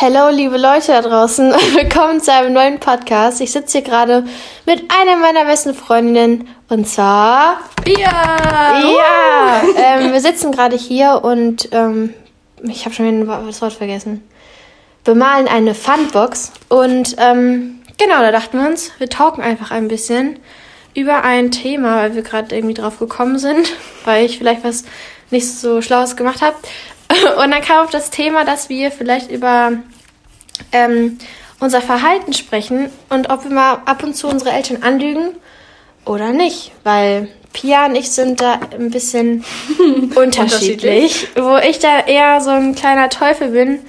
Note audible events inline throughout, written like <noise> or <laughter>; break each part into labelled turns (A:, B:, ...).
A: Hallo, liebe Leute da draußen. <laughs> Willkommen zu einem neuen Podcast. Ich sitze hier gerade mit einer meiner besten Freundinnen und zwar
B: Pia.
A: Ja. <laughs> Ähm, wir sitzen gerade hier und ähm, ich habe schon wieder das Wort vergessen. Bemalen eine Funbox und ähm, genau, da dachten wir uns, wir talken einfach ein bisschen über ein Thema, weil wir gerade irgendwie drauf gekommen sind, <laughs> weil ich vielleicht was nicht so Schlaues gemacht habe. <laughs> Und dann kam auf das Thema, dass wir vielleicht über ähm, unser Verhalten sprechen und ob wir mal ab und zu unsere Eltern anlügen oder nicht. Weil Pia und ich sind da ein bisschen <laughs> unterschiedlich. Wo ich da eher so ein kleiner Teufel bin.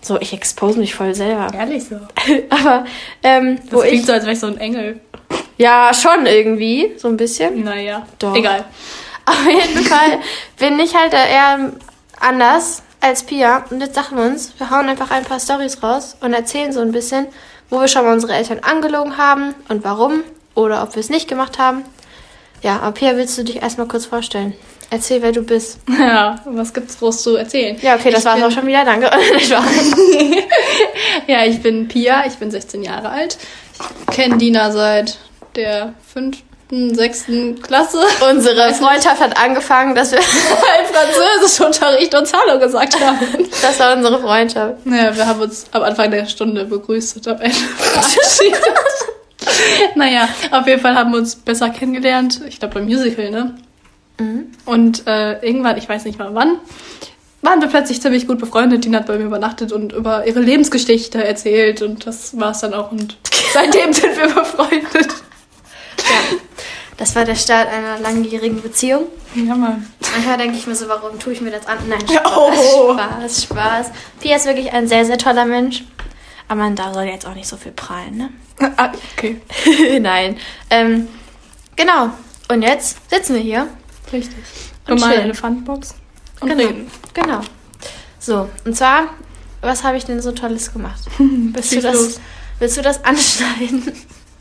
A: So, ich expose mich voll selber.
B: Ehrlich so. <laughs>
A: Aber, ähm,
B: Das
A: wo
B: klingt
A: ich.
B: so, als wäre ich so ein Engel.
A: Ja, schon irgendwie. So ein bisschen.
B: Naja,
A: Doch.
B: egal.
A: Auf jeden Fall bin ich halt eher anders als Pia. Und jetzt sagen wir uns, wir hauen einfach ein paar Stories raus und erzählen so ein bisschen, wo wir schon mal unsere Eltern angelogen haben und warum. Oder ob wir es nicht gemacht haben. Ja, aber Pia, willst du dich erstmal kurz vorstellen? Erzähl, wer du bist. <laughs>
B: Ja, was gibt's groß zu erzählen?
A: Ja, okay, das
B: Ich
A: war's
B: bin-
A: auch schon wieder. Danke. <laughs> <laughs>
B: Ja, ich bin Pia, ich bin 16 Jahre alt. Ich kenne Dina seit der fünften, sechsten Klasse.
A: Unsere Freundschaft hat angefangen, dass wir. <laughs>
B: Im Französischunterricht uns Hallo gesagt haben.
A: das war unsere Freundschaft.
B: Ja, wir haben uns am Anfang der Stunde begrüßt und am Ende verabschiedet. <laughs> naja, auf jeden Fall haben wir uns besser kennengelernt. Ich glaube beim Musical, ne? Und äh, irgendwann, ich weiß nicht mal wann, waren wir plötzlich ziemlich gut befreundet. Dina hat bei mir übernachtet und über ihre Lebensgeschichte erzählt und das war es dann auch. Und seitdem sind wir befreundet.
A: Ja. Das war der Start einer langjährigen Beziehung.
B: Ja, Mann.
A: Manchmal denke ich mir so, warum tue ich mir das an? Nein,
B: Ja,
A: Spaß,
B: oh.
A: Spaß, Spaß. Pia ist wirklich ein sehr, sehr toller Mensch. Aber man da soll jetzt auch nicht so viel prallen, ne?
B: Ah, okay. <laughs>
A: Nein. Ähm, genau. Und jetzt sitzen wir hier.
B: Richtig.
A: Und
B: mal eine Pfandbox und
A: Genau.
B: reden.
A: Genau. So, und zwar, was habe ich denn so Tolles gemacht? <laughs> Willst du das,
B: los.
A: willst du das anschneiden?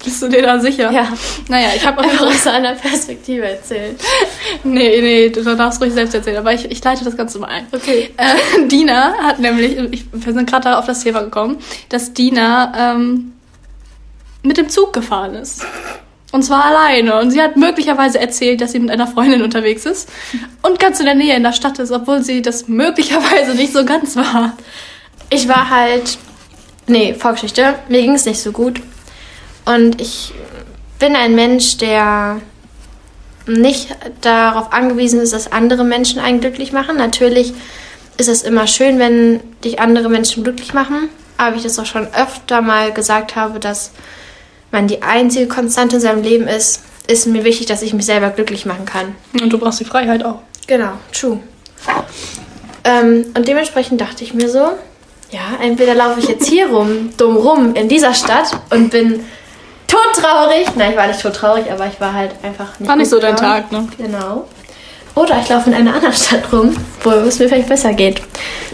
B: Bist du dir da sicher?
A: Ja.
B: Naja, ich habe Fall
A: aus einer Perspektive erzählen.
B: Nee, nee, du darfst ruhig selbst erzählen, aber ich, ich leite das Ganze mal ein.
A: Okay.
B: Äh, <laughs> Dina hat nämlich, ich, wir sind gerade auf das Thema gekommen, dass Dina ähm, mit dem Zug gefahren ist. Und zwar alleine. Und sie hat möglicherweise erzählt, dass sie mit einer Freundin unterwegs ist und ganz in der Nähe in der Stadt ist, obwohl sie das möglicherweise nicht so ganz war.
A: Ich war halt. Nee, Vorgeschichte. Mir ging es nicht so gut. Und ich bin ein Mensch, der nicht darauf angewiesen ist, dass andere Menschen einen glücklich machen. Natürlich ist es immer schön, wenn dich andere Menschen glücklich machen. Aber wie ich das auch schon öfter mal gesagt habe, dass man die einzige Konstante in seinem Leben ist, ist mir wichtig, dass ich mich selber glücklich machen kann.
B: Und du brauchst die Freiheit auch.
A: Genau, true. Ähm, und dementsprechend dachte ich mir so, ja, entweder laufe ich jetzt hier rum, dumm rum in dieser Stadt und bin todtraurig. Nein, ich war nicht todtraurig, aber ich war halt einfach nicht
B: War nicht so dein. Tag, ne?
A: Genau. Oder ich laufe in einer anderen Stadt rum, wo es mir vielleicht besser geht.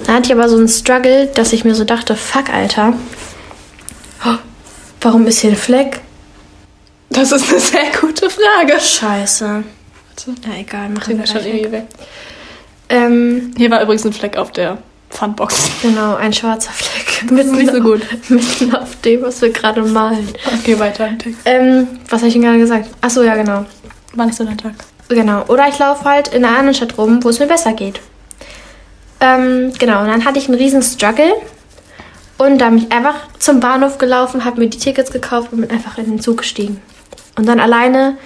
A: Da hatte ich aber so einen Struggle, dass ich mir so dachte, fuck, Alter. Oh, warum ist hier ein Fleck?
B: Das ist eine sehr gute Frage.
A: Scheiße.
B: Warte,
A: Ja, egal, machen wir
B: schon
A: gleich
B: irgendwie
A: weg.
B: weg.
A: Ähm,
B: Hier war übrigens ein Fleck auf der Pfandbox.
A: Genau, ein schwarzer Fleck. <laughs>
B: Ist nicht so gut. <laughs>
A: Mitten auf dem, was wir gerade malen.
B: Okay, weiter im Text.
A: Ähm, was habe ich denn gerade gesagt? Ach so, ja, genau.
B: War nicht so dein Tag.
A: Genau. Oder ich laufe halt in einer anderen Stadt rum, wo es mir besser geht. Ähm, genau, und dann hatte ich einen riesen Struggle. Und da bin ich einfach zum Bahnhof gelaufen, habe mir die Tickets gekauft und bin einfach in den Zug gestiegen. Und dann alleine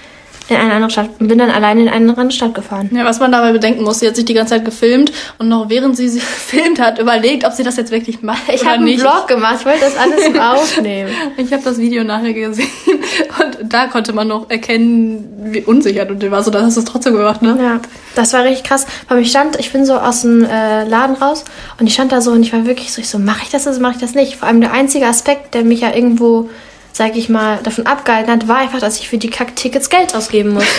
A: in eine andere Stadt. Und bin dann alleine in eine andere Stadt gefahren.
B: Ja, was man dabei bedenken muss, sie hat sich die ganze Zeit gefilmt und noch während sie sich <laughs> gefilmt hat, überlegt, ob sie das jetzt wirklich macht
A: Ich
B: oder
A: habe einen
B: nicht.
A: Vlog gemacht, ich wollte das alles <laughs> aufnehmen.
B: Ich habe das Video nachher gesehen <laughs> und da konnte man noch erkennen, wie unsicher du warst. Oder hast du es trotzdem gemacht, ne?
A: Ja, das war richtig krass. Weil ich stand, ich bin so aus dem äh, Laden raus und ich stand da so und ich war wirklich so, ich so, mache ich das oder mache ich das nicht? Vor allem der einzige Aspekt, der mich ja irgendwo, sag ich mal, davon abgehalten hat, war einfach, dass ich für die Kack-Tickets Geld ausgeben muss. <laughs>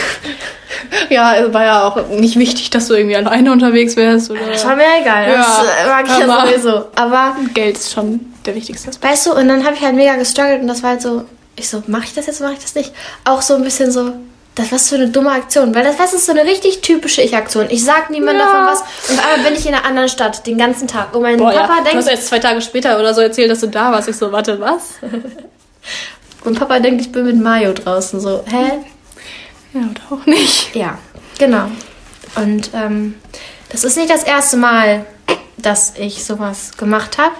B: Ja, es war ja auch nicht wichtig, dass du irgendwie alleine unterwegs wärst. Oder
A: Das war mir egal,
B: Ja,
A: das äh, mag ich ja
B: aber-
A: sowieso. Aber,
B: Geld ist schon der wichtigste Aspekt.
A: weißt du, und dann habe ich halt mega gestruggelt und das war halt so, ich so, mache ich das jetzt mache ich das nicht? Auch so ein bisschen so, das war so eine dumme Aktion, weil das, das ist so eine richtig typische Ich-Aktion. Ich sag niemandem
B: Ja.
A: davon was und einmal bin ich in einer anderen Stadt den ganzen Tag. Und mein
B: Boah, ja.
A: Papa
B: Du
A: denkt,
B: hast erst zwei Tage später oder so erzählt, dass du da warst. Ich so, warte, was? <laughs>
A: und Papa denkt, ich bin mit Mario draußen. So, hä?
B: Ja, oder auch nicht.
A: Ja, genau. Und ähm, das ist nicht das erste Mal, dass ich sowas gemacht habe.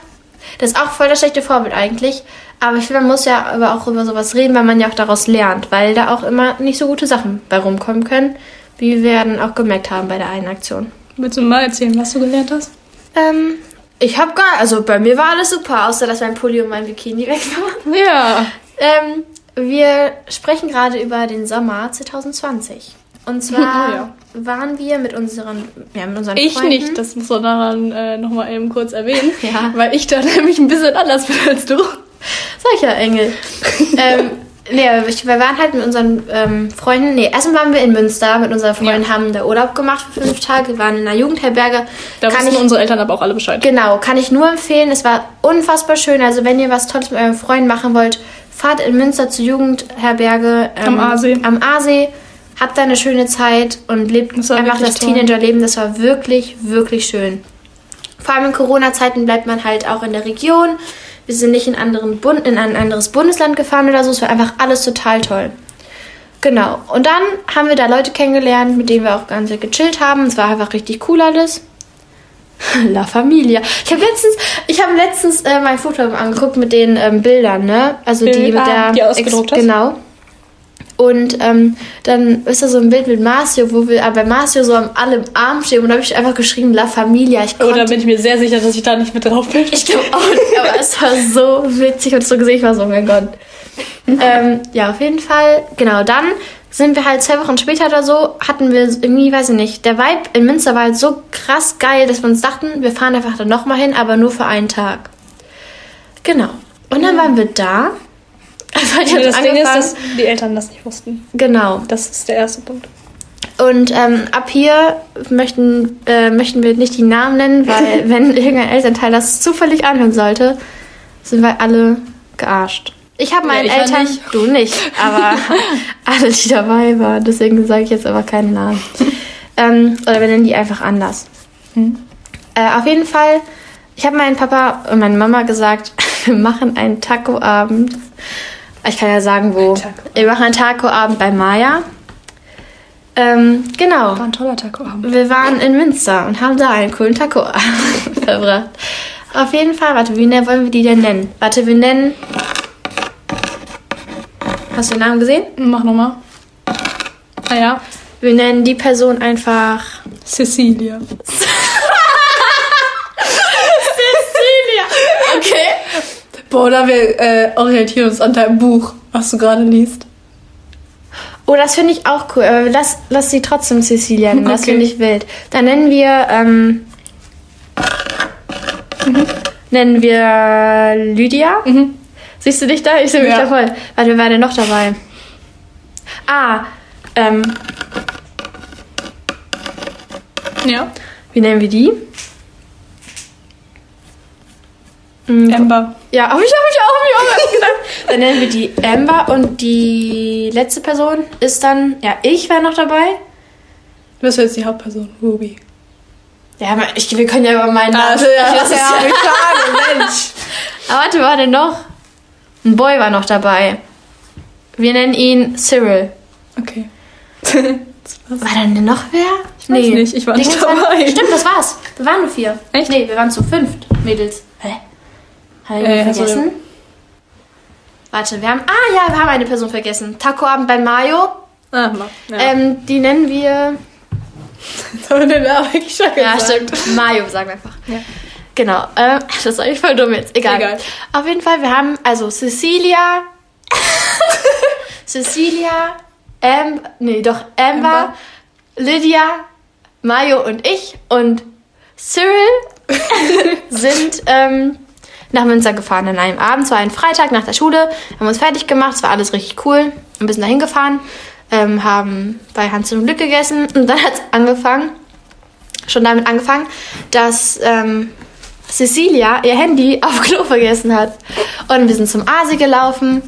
A: Das ist auch voll das schlechte Vorbild eigentlich. Aber ich finde, man muss ja aber auch über sowas reden, weil man ja auch daraus lernt. Weil da auch immer nicht so gute Sachen bei rumkommen können, wie wir dann auch gemerkt haben bei der einen Aktion.
B: Willst du mal erzählen, was du gelernt hast?
A: Ähm, ich habe gar, also bei mir war alles super, außer dass mein Pulli und mein Bikini <laughs> weg waren.
B: Ja.
A: Ähm, wir sprechen gerade über den Sommer 2020. Und <laughs> zwar
B: Oh ja.
A: waren wir mit unseren, ja, mit unseren
B: Ich
A: Freunden.
B: nicht, das muss man daran äh, nochmal eben kurz erwähnen. <laughs>
A: Ja.
B: Weil ich da nämlich ein bisschen anders bin als du.
A: Solcher Engel. ähm, nee, wir waren halt mit unseren ähm, Freunden. Nee, erstmal waren wir in Münster mit unseren Freunden,
B: Ja.
A: haben da Urlaub gemacht für fünf Tage, wir waren in einer Jugendherberge.
B: Da
A: kann ich,
B: unsere Eltern aber auch alle Bescheid.
A: Genau, kann ich nur empfehlen. Es war unfassbar schön. Also, wenn ihr was Tolles mit euren Freunden machen wollt, fahrt in Münster zur Jugendherberge.
B: Am
A: ähm,
B: Aasee.
A: Am Aasee. Habt da eine schöne Zeit und lebt
B: Das
A: einfach das
B: toll.
A: Teenagerleben. Das war wirklich, wirklich schön. Vor allem in Corona-Zeiten bleibt man halt auch in der Region. Wir sind nicht in, anderen Bund, in ein anderes Bundesland gefahren oder so. Es war einfach alles total toll. Genau. Und dann haben wir da Leute kennengelernt, mit denen wir auch ganz gechillt haben. Es war einfach richtig cool alles. <laughs> La Familia. Ich habe letztens, ich habe letztens äh, mein Foto angeguckt mit den ähm, Bildern, ne? Also die
B: Bild-
A: mit
B: ah,
A: der
B: die ausgedruckt hast?
A: Genau. Und ähm, dann ist da so ein Bild mit Marcio, wo wir aber Marcio so am alle im Arm stehen und da habe ich einfach geschrieben La Familia. Ich
B: Oh,
A: konnte
B: da bin ich mir sehr sicher, dass ich da nicht mit drauf bin.
A: ich glaube auch nicht, aber es war so witzig und so gesehen, ich war so, oh mein Gott. ähm, ja, auf jeden Fall, genau, dann sind wir halt zwei Wochen später oder so, hatten wir irgendwie, weiß ich nicht, der Vibe in Münster war halt so krass geil, dass wir uns dachten, wir fahren einfach dann nochmal hin, aber nur für einen Tag. Genau. Und dann waren wir da. Also hat
B: Ja, das Ding ist,
A: angefangen.
B: dass die Eltern das nicht wussten.
A: genau.
B: Das ist der erste Punkt.
A: Und ähm, ab hier möchten, äh, möchten wir nicht die Namen nennen, weil <laughs> wenn irgendein Elternteil das zufällig anhören sollte, sind wir alle gearscht. Ich habe meinen
B: ich ja
A: Eltern,
B: nicht.
A: du nicht, aber <laughs> alle, die dabei waren. Deswegen sage ich jetzt aber keinen Namen. ähm, oder wir nennen die einfach anders. Äh, auf jeden Fall, ich habe meinen Papa und meine Mama gesagt, <laughs> wir machen einen Taco-Abend. Ich kann ja sagen, wo.
B: Taco-Abend.
A: Wir machen einen Taco-Abend bei Maya. Ähm, genau.
B: War ein toller Taco-Abend.
A: Wir waren in Münster und haben da einen coolen Taco <laughs> verbracht. Auf jeden Fall, warte, wie ne- wollen wir die denn nennen? Warte, wir nennen. Hast du den Namen gesehen?
B: Mach nochmal. Ah ja.
A: Wir nennen die Person einfach.
B: Cecilia! <laughs> Boah, oder wir äh, orientieren uns an deinem Buch, was du gerade liest.
A: Oh, das finde ich auch cool. Aber lass, lass sie trotzdem Cecilia nennen. Das
B: Okay.
A: finde ich wild. Dann nennen wir. Ähm, Nennen wir Lydia.
B: Mhm.
A: Siehst du dich da? Ich sehe mich
B: Ja.
A: da voll. Warte, wer war denn noch dabei? Ah, ähm,
B: Ja.
A: wie nennen wir die? Mm,
B: Amber.
A: Ja, hab ich, hab ich auch, hab ich auch <laughs> gedacht. Dann nennen wir die Amber und die letzte Person ist dann, ja, ich wäre noch dabei.
B: Du bist jetzt die Hauptperson, Ruby.
A: Ja, ich, wir können ja über meinen Namen
B: Also, ja,
A: das ist ja, <laughs>
B: Mensch.
A: Aber warte, war denn noch? Ein Boy war noch dabei. Wir nennen ihn Cyril.
B: Okay. <laughs>
A: War dann denn noch wer? Ich
B: weiß nicht, ich war nicht dabei.
A: Stimmt, das war's. Wir waren nur vier.
B: Echt?
A: Nee, wir waren zu fünft, Mädels. Hä? Hat ich
B: Äh, hast du-
A: vergessen? Warte, wir haben. Ah ja, wir haben eine Person vergessen. Taco-Abend bei Mayo.
B: Ah. Ja.
A: Ähm, die nennen wir. <laughs>
B: Haben wir den Namen eigentlich schon
A: Ja, stimmt. Mayo, sagen wir einfach.
B: Ja.
A: Genau. Äh, das ist eigentlich voll dumm jetzt. Egal.
B: Egal.
A: Auf jeden Fall, wir haben also Cecilia. <laughs> Cecilia, Am, nee, doch Amber,
B: Amber.
A: Lydia, Mayo und ich und Cyril <laughs> sind ähm, nach Münster gefahren an einem Abend. Es war ein Freitag nach der Schule. Haben uns fertig gemacht. Es war alles richtig cool. Ein bisschen dahin gefahren. Ähm, haben bei Hans und Glück gegessen. Und dann hat es angefangen, schon damit angefangen, dass ähm, Cecilia ihr Handy <laughs> auf Klo vergessen hat. Und wir sind zum Asi gelaufen.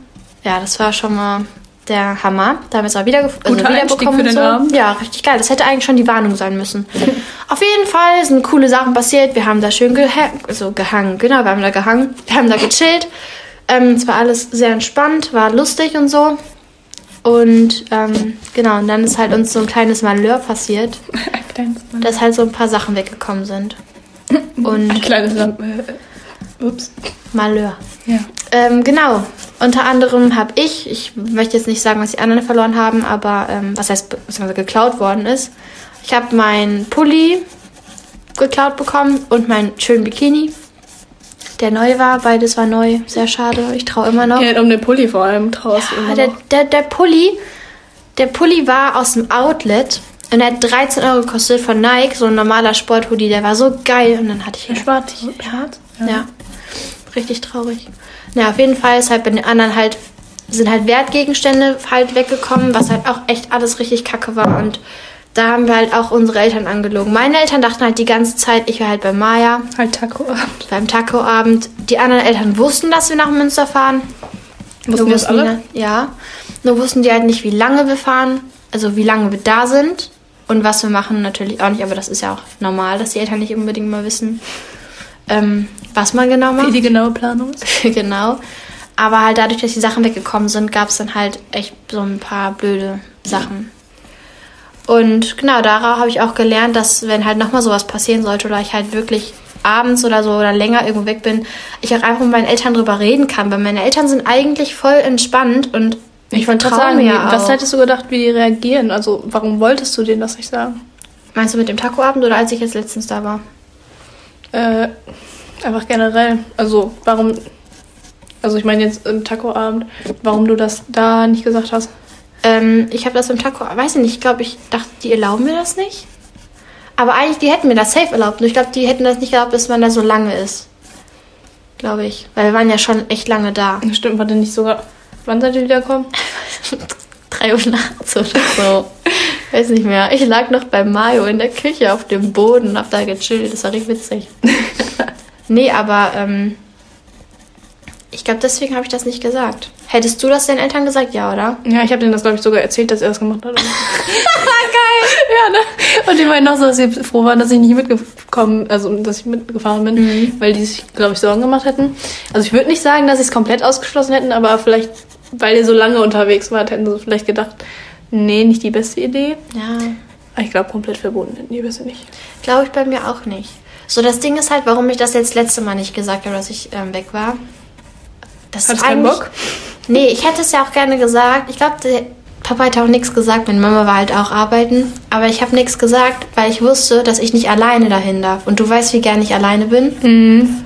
A: Ja, das war schon mal der Hammer. Da haben wir es auch wieder, also
B: Guter
A: wieder
B: Einstieg für den
A: so.
B: Abend.
A: Ja, richtig geil. Das hätte eigentlich schon die Warnung sein müssen. <laughs> Auf jeden Fall sind coole Sachen passiert. Wir haben da schön geha so gehangen. Genau, wir haben da gehangen. Wir haben da gechillt. Ähm, es war alles sehr entspannt, war lustig und so. Und ähm, genau, und dann ist halt uns so ein kleines Malheur passiert, <laughs> dass halt so ein paar Sachen weggekommen sind. <laughs> Und
B: Ein kleines Lamp. Ups.
A: Malheur.
B: Ja.
A: Ähm, genau. Unter anderem habe ich, ich möchte jetzt nicht sagen, was die anderen verloren haben, aber ähm, was heißt, beziehungsweise geklaut worden ist. Ich habe meinen Pulli geklaut bekommen und meinen schönen Bikini, der neu war. Beides war neu. Sehr schade. Ich traue immer noch.
B: Ja, um den Pulli vor allem traust
A: Ah,
B: immer
A: der,
B: noch.
A: der, der Pulli, der Pulli war aus dem Outlet und der hat 13 Euro gekostet von Nike, so ein normaler Sporthoodie, der war so geil und dann hatte ich
B: Schwarz.
A: Schwarz? Ja. Richtig traurig. Na, auf jeden Fall ist halt bei den anderen halt, sind halt Wertgegenstände halt weggekommen, was halt auch echt alles richtig kacke war. Und da haben wir halt auch unsere Eltern angelogen. Meine Eltern dachten halt die ganze Zeit, ich wäre halt bei Maya
B: Halt Taco-Abend.
A: beim Taco-Abend. Die anderen Eltern wussten, dass wir nach Münster fahren.
B: Wussten das alle?
A: Die, ja. Nur wussten die halt nicht, wie lange wir fahren, also wie lange wir da sind und was wir machen natürlich auch nicht. Aber das ist ja auch normal, dass die Eltern nicht unbedingt mal wissen, ähm, was man genau macht.
B: Wie die genaue Planung ist. <laughs>
A: genau. Aber halt dadurch, dass die Sachen weggekommen sind, gab es dann halt echt so ein paar blöde Sachen. Und genau, darauf habe ich auch gelernt, dass wenn halt nochmal sowas passieren sollte oder ich halt wirklich abends oder so oder länger irgendwo weg bin, ich auch einfach mit meinen Eltern drüber reden kann. Weil meine Eltern sind eigentlich voll entspannt und
B: Ich wollte gerade sagen,
A: mir
B: was
A: auch.
B: hättest du gedacht, wie die reagieren? Also, warum wolltest du denen das nicht sagen?
A: Meinst du mit dem Tacoabend oder als ich jetzt letztens da war?
B: Äh, einfach generell. Also, warum. Also, ich meine jetzt im Taco-Abend, warum du das da nicht gesagt hast.
A: Ähm, ich habe das im Taco, weiß ich nicht, ich glaube, ich dachte, die erlauben mir das nicht. Aber eigentlich, die hätten mir das safe erlaubt. Nur ich glaube, die hätten das nicht erlaubt, bis man da so lange ist. Glaube ich. Weil wir waren ja schon echt lange da.
B: Stimmt, war denn nicht sogar. Wann seid ihr wiederkommen? <laughs>
A: Drei Uhr nachts oder so. <laughs> weiß nicht mehr. Ich lag noch bei Mario in der Küche auf dem Boden und hab da gechillt. Das war richtig witzig. <laughs> nee, aber ähm, ich glaube, deswegen habe ich das nicht gesagt. Hättest du das deinen Eltern gesagt? Ja, oder?
B: Ja, ich habe denen das, glaube ich, sogar erzählt, dass er das gemacht hat. <laughs> Geil! ja, ne? Und die meinten auch so, dass sie froh waren, dass ich nicht mitgekommen, also dass ich mitgefahren bin, weil die sich, glaube ich, Sorgen gemacht hätten. Also ich würde nicht sagen, dass sie es komplett ausgeschlossen hätten, aber vielleicht, weil ihr so lange unterwegs wart, hätten sie vielleicht gedacht, nee, nicht die beste Idee.
A: Ja.
B: Aber ich glaube, komplett verboten die beste nicht.
A: Glaube ich bei mir auch nicht. So, das Ding ist halt, warum ich das jetzt letzte Mal nicht gesagt habe, dass ich ähm, weg war. Das
B: Hattest
A: ist
B: keinen Bock?
A: Nee, ich hätte es ja auch gerne gesagt. Ich glaube, Papa hat auch nichts gesagt. Meine Mama war halt auch arbeiten. Aber ich habe nichts gesagt, weil ich wusste, dass ich nicht alleine dahin darf. Und du weißt, wie gern ich alleine bin.
B: Mhm.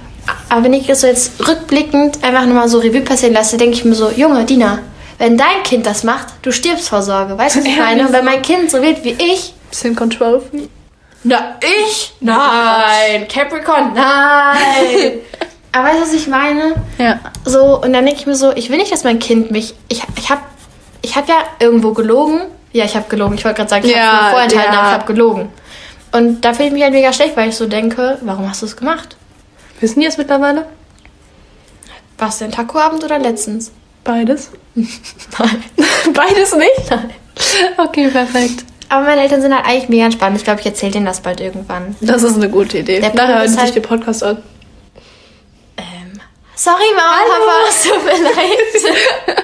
A: Aber wenn ich das so jetzt rückblickend einfach nur mal so Revue passieren lasse, denke ich mir so, Junge, Dina, wenn dein Kind das macht, du stirbst vor Sorge. Weißt du, was ich
B: Ja,
A: meine? Und wenn mein Kind so wird wie ich,
B: Bisschen Control.
A: na, ich? Nein. Capricorn? Nein. <laughs> Aber weißt du, was ich meine?
B: Ja.
A: So, und dann denke ich mir so, ich will nicht, dass mein Kind mich. Ich, ich habe ich hab ja irgendwo gelogen. Ja, ich habe gelogen. Ich wollte gerade sagen, ich
B: Ja,
A: habe vorenthalten,
B: ja.
A: aber ich habe gelogen. Und da fühle ich mich halt mega schlecht, weil ich so denke, warum hast du es gemacht?
B: Wissen die es mittlerweile?
A: War es denn Tacoabend oder letztens?
B: Beides. <laughs>
A: Nein. <laughs>
B: Beides nicht? Nein. Okay, perfekt.
A: Aber meine Eltern sind halt eigentlich mega entspannt. Ich glaube, ich erzähle denen das bald irgendwann.
B: Das ist eine gute Idee.
A: Der
B: Nachher hören sich
A: halt-
B: den Podcast an.
A: Ähm, sorry, Mama, Papa, es tut mir <laughs> leid.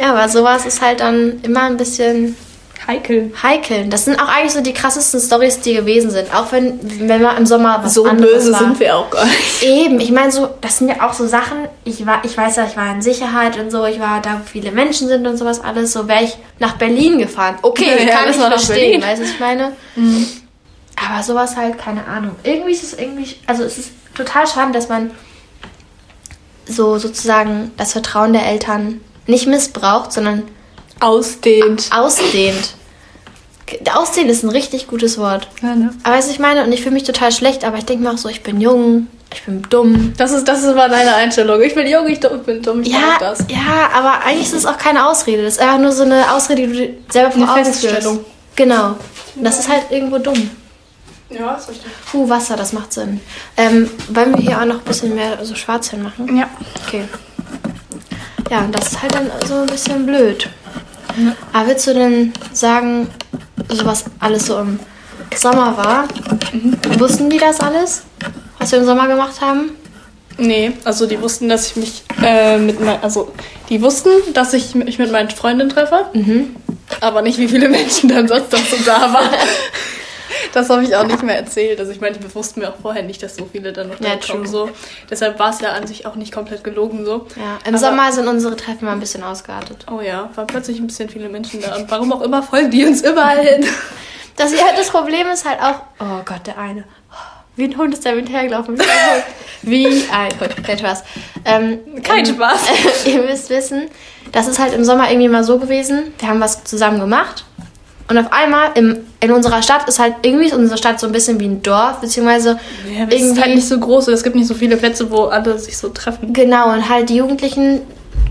A: ja, aber sowas ist halt dann immer ein bisschen
B: Heikel.
A: heikel. Das sind auch eigentlich so die krassesten Stories, die gewesen sind. Auch wenn, wenn man im Sommer was
B: So böse
A: war.
B: sind wir auch gar nicht.
A: Eben, ich meine so, das sind ja auch so Sachen, ich war, ich weiß ja, ich war in Sicherheit und so, ich war da, wo viele Menschen sind und sowas alles, so wäre ich nach Berlin gefahren. Okay,
B: Ja, <laughs> ja,
A: kann ich verstehen, weißt du, was ich meine? Aber sowas halt, keine Ahnung. Irgendwie ist es irgendwie, also es ist total schade, dass man so sozusagen das Vertrauen der Eltern nicht missbraucht, sondern
B: Ausdehnt.
A: ausdehnt. Ausdehnen ist ein richtig gutes Wort.
B: Ja, ne?
A: Aber was ich meine, und ich fühle mich total schlecht, aber ich denke mir auch so, ich bin jung, ich bin dumm.
B: Das ist, das ist mal deine Einstellung. Ich bin jung, ich bin dumm, ich
A: Ja,
B: das.
A: ja, aber eigentlich ist es auch keine Ausrede. Das ist einfach nur so eine Ausrede, die du selber
B: Eine
A: vor Augen
B: Feststellung.
A: führst. Genau. Und das ist halt irgendwo dumm.
B: Ja, ist richtig.
A: Puh, Wasser, das macht Sinn. Ähm, wollen wir hier auch noch ein bisschen mehr so schwarz hinmachen?
B: Ja.
A: Okay. Ja, und das ist halt dann so ein bisschen blöd. Ja. Aber willst du denn sagen, so was alles so im Sommer war, mhm. wussten die das alles, was wir im Sommer gemacht haben?
B: Nee, also die wussten, dass ich mich äh, mit mein, also die wussten, dass ich mich mit meinen Freundinnen treffe, mhm. aber nicht wie viele Menschen dann sonst noch so da waren. <laughs> das habe ich auch nicht mehr erzählt. Also ich meine, wir wussten mir auch vorher nicht, dass so viele dann noch da ja, kommen. So. Deshalb war es ja an sich auch nicht komplett gelogen so.
A: Ja, im aber, Sommer sind unsere Treffen mal ein bisschen ausgeartet.
B: Oh ja, waren plötzlich ein bisschen viele Menschen da. Und warum auch immer folgen die uns überall hin. <laughs>
A: Das, das Problem ist halt auch, oh Gott, der eine. Wie ein Hund ist der hinterhergelaufen. Wie ein Hund. Kein Spaß. Ähm,
B: Kein ähm, Spaß. <laughs>
A: ihr müsst wissen, das ist halt im Sommer irgendwie mal so gewesen. Wir haben was zusammen gemacht. Und auf einmal im, in unserer Stadt ist halt irgendwie ist unsere Stadt so ein bisschen wie ein Dorf, beziehungsweise
B: ja, irgendwie. ist halt nicht so groß. Es gibt nicht so viele Plätze, wo alle sich so treffen.
A: Genau, und halt die Jugendlichen,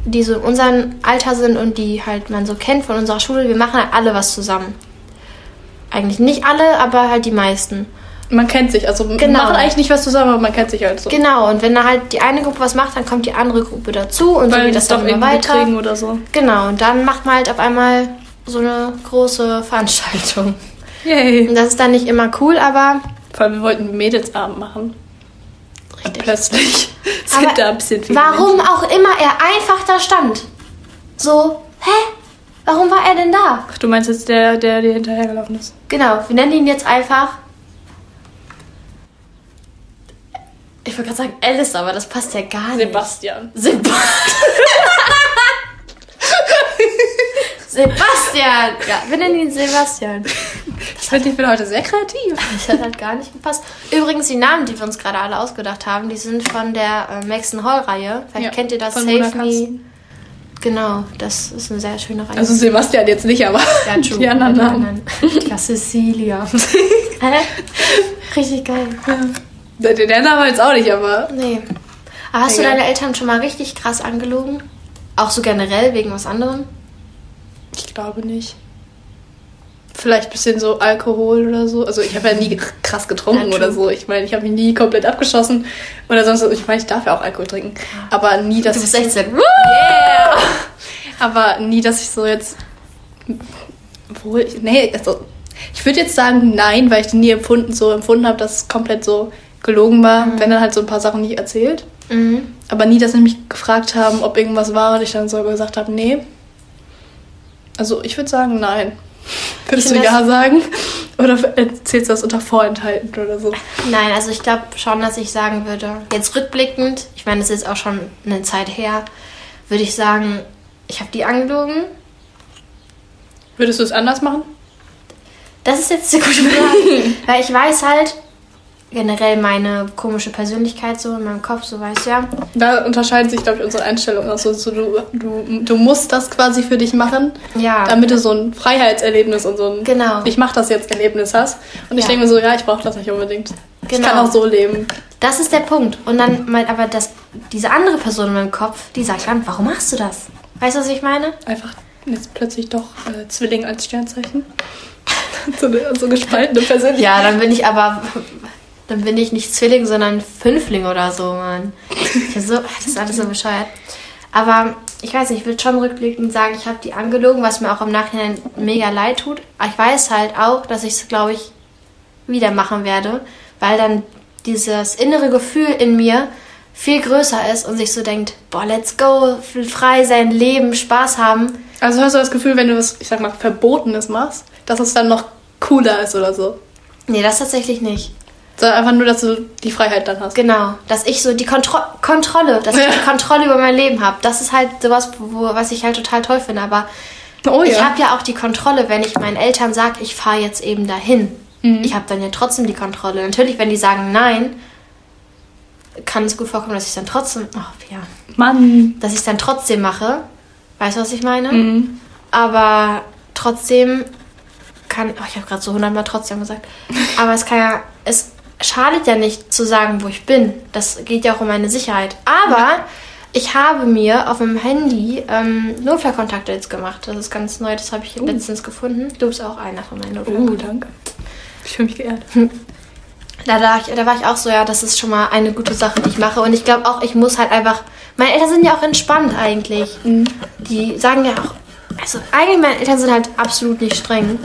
A: die so in unserem Alter sind und die halt man so kennt von unserer Schule, wir machen halt alle was zusammen. Eigentlich nicht alle, aber halt die meisten.
B: Man kennt sich, also genau. machen eigentlich nicht was zusammen, aber man kennt sich halt so.
A: Genau, und wenn da halt die eine Gruppe was macht, dann kommt die andere Gruppe dazu und Weil so geht das dann immer weiter.
B: oder so.
A: Genau, und dann macht man halt auf einmal so eine große Veranstaltung. Yay. Und das ist dann nicht immer cool, aber.
B: Vor allem, wir wollten Mädelsabend machen. Richtig. Und plötzlich <laughs> sind aber da ein bisschen
A: viele Warum Menschen. auch immer er einfach da stand. So, hä? Warum war er denn da?
B: Ach, du meinst jetzt der, der dir hinterhergelaufen ist?
A: Genau, wir nennen ihn jetzt einfach. Ich wollte gerade sagen Alice, aber das passt ja gar
B: nicht. Sebastian.
A: Sebastian. <laughs> Sebastian! Ja, wir nennen ihn Sebastian.
B: Ich finde, ich bin heute sehr kreativ. <laughs>
A: Das hat halt gar nicht gepasst. Übrigens, die Namen, die wir uns gerade alle ausgedacht haben, die sind von der äh, Maxon Hall-Reihe. Vielleicht ja, kennt ihr das Save Me. Genau, das ist eine sehr schöne Reihe.
B: Also Sebastian jetzt nicht, aber ja, true. <laughs> die anderen Namen.
A: Ja, Cecilia. <laughs> Richtig geil.
B: Ja. Der Name jetzt auch nicht, aber...
A: Nee. Aber hast Egal. du deine Eltern schon mal richtig krass angelogen? Auch so generell, wegen was anderem?
B: Ich glaube nicht. Vielleicht ein bisschen so Alkohol oder so. Also ich habe ja nie krass getrunken ja, oder so. Ich meine, ich habe mich nie komplett abgeschossen oder sonst. Ich meine, ich darf ja auch Alkohol trinken. Aber nie, dass
A: du bist 16.
B: Yeah! <laughs> Aber nie, dass ich so jetzt. Wohl, nee, also ich würde jetzt sagen nein, weil ich nie empfunden, so empfunden habe, dass es komplett so gelogen war, mhm. wenn dann halt so ein paar Sachen nicht erzählt. Mhm. Aber nie, dass sie mich gefragt haben, ob irgendwas war und ich dann so gesagt habe, nee. Also ich würde sagen, nein. Würdest du ja sagen? Oder erzählst du das unter Vorenthalten oder so?
A: Nein, also ich glaube schon, dass ich sagen würde, jetzt rückblickend, ich meine, es ist auch schon eine Zeit her, würde ich sagen, ich habe die angelogen.
B: Würdest du es anders machen?
A: Das ist jetzt eine gute Frage. <laughs> Weil ich weiß halt, generell meine komische Persönlichkeit so in meinem Kopf, so weißt ja.
B: Da unterscheiden sich, glaube ich, unsere Einstellungen auch so. so du, du, du musst das quasi für dich machen,
A: ja.
B: damit du so ein Freiheitserlebnis und so ein
A: genau.
B: Ich mach das jetzt Erlebnis hast. Und ich ja. denke mir so, ja, ich brauche das nicht unbedingt. Genau. Ich kann auch so leben.
A: Das ist der Punkt. Und dann meint aber das, diese andere Person in meinem Kopf, die sagt dann, warum machst du das? Weißt du, was ich meine?
B: Einfach jetzt plötzlich doch äh, Zwilling als Sternzeichen. <laughs> so eine so gespaltene Persönlichkeit.
A: Ja, dann bin ich aber dann bin ich nicht Zwilling, sondern Fünfling oder so, Mann. So, das ist alles so bescheuert. Aber ich weiß nicht, ich würde schon rückblickend sagen, ich habe die angelogen, was mir auch im Nachhinein mega leid tut. Aber ich weiß halt auch, dass ich es, glaube ich, wieder machen werde, weil dann dieses innere Gefühl in mir viel größer ist und sich so denkt, boah, let's go, frei sein, leben, Spaß haben.
B: Also hast du das Gefühl, wenn du was, ich sag mal, Verbotenes machst, dass es dann noch cooler ist oder so?
A: Nee, das tatsächlich nicht.
B: Sondern einfach nur, dass du die Freiheit dann hast.
A: Genau, dass ich so die Kontro Kontrolle, dass ich die Kontrolle über mein Leben habe. Das ist halt sowas, wo, was ich halt total toll finde. Aber oh, ja. ich habe ja auch die Kontrolle, wenn ich meinen Eltern sage, ich fahre jetzt eben dahin. Mhm. Ich habe dann ja trotzdem die Kontrolle. Natürlich, wenn die sagen nein, kann es gut vorkommen, dass ich dann trotzdem, oh ja,
B: Mann,
A: dass ich es dann trotzdem mache. Weißt du, was ich meine? Mhm. Aber trotzdem kann, oh, ich habe gerade so hundertmal trotzdem gesagt, <laughs> aber es kann ja, es schadet ja nicht zu sagen, wo ich bin. Das geht ja auch um meine Sicherheit. Aber ich habe mir auf meinem Handy ähm, Notfallkontakte jetzt gemacht. Das ist ganz neu, das habe ich uh. letztens gefunden. Du bist auch einer von meinen
B: Notfallkontakten. Uh, danke. Ich fühle mich geehrt. <laughs>
A: Da, da, da war ich auch so, ja, das ist schon mal eine gute Sache, die ich mache. Und ich glaube auch, ich muss halt einfach. Meine Eltern sind ja auch entspannt eigentlich. Die sagen ja auch. Also, eigentlich, meine Eltern sind halt absolut nicht streng.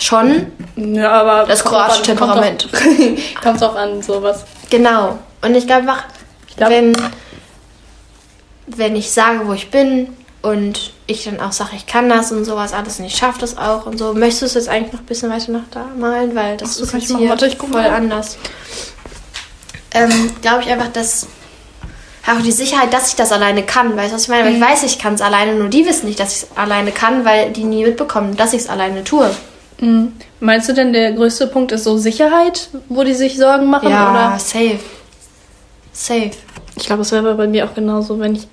A: Schon.
B: Ja, aber.
A: Das kroatische Temperament. <laughs>
B: Kommt auch an, sowas.
A: Genau. Und ich glaube einfach,
B: glaub-
A: wenn, wenn ich sage, wo ich bin und ich dann auch sage, ich kann das und sowas alles und ich schaffe das auch und so, möchtest du es jetzt eigentlich noch ein bisschen weiter nach da malen, weil das
B: Ach so,
A: ist jetzt hier
B: Warte,
A: voll
B: mal.
A: anders. Ähm, glaube ich einfach, dass auch die Sicherheit, dass ich das alleine kann, weißt du, was ich meine?
B: Mhm.
A: ich weiß, ich kann es alleine, nur die wissen nicht, dass ich es alleine kann, weil die nie mitbekommen, dass ich es alleine tue.
B: Mhm. Meinst du denn, der größte Punkt ist so Sicherheit, wo die sich Sorgen machen?
A: Ja,
B: Oder?
A: safe. Safe.
B: Ich glaube, es wäre bei mir auch genauso, wenn ich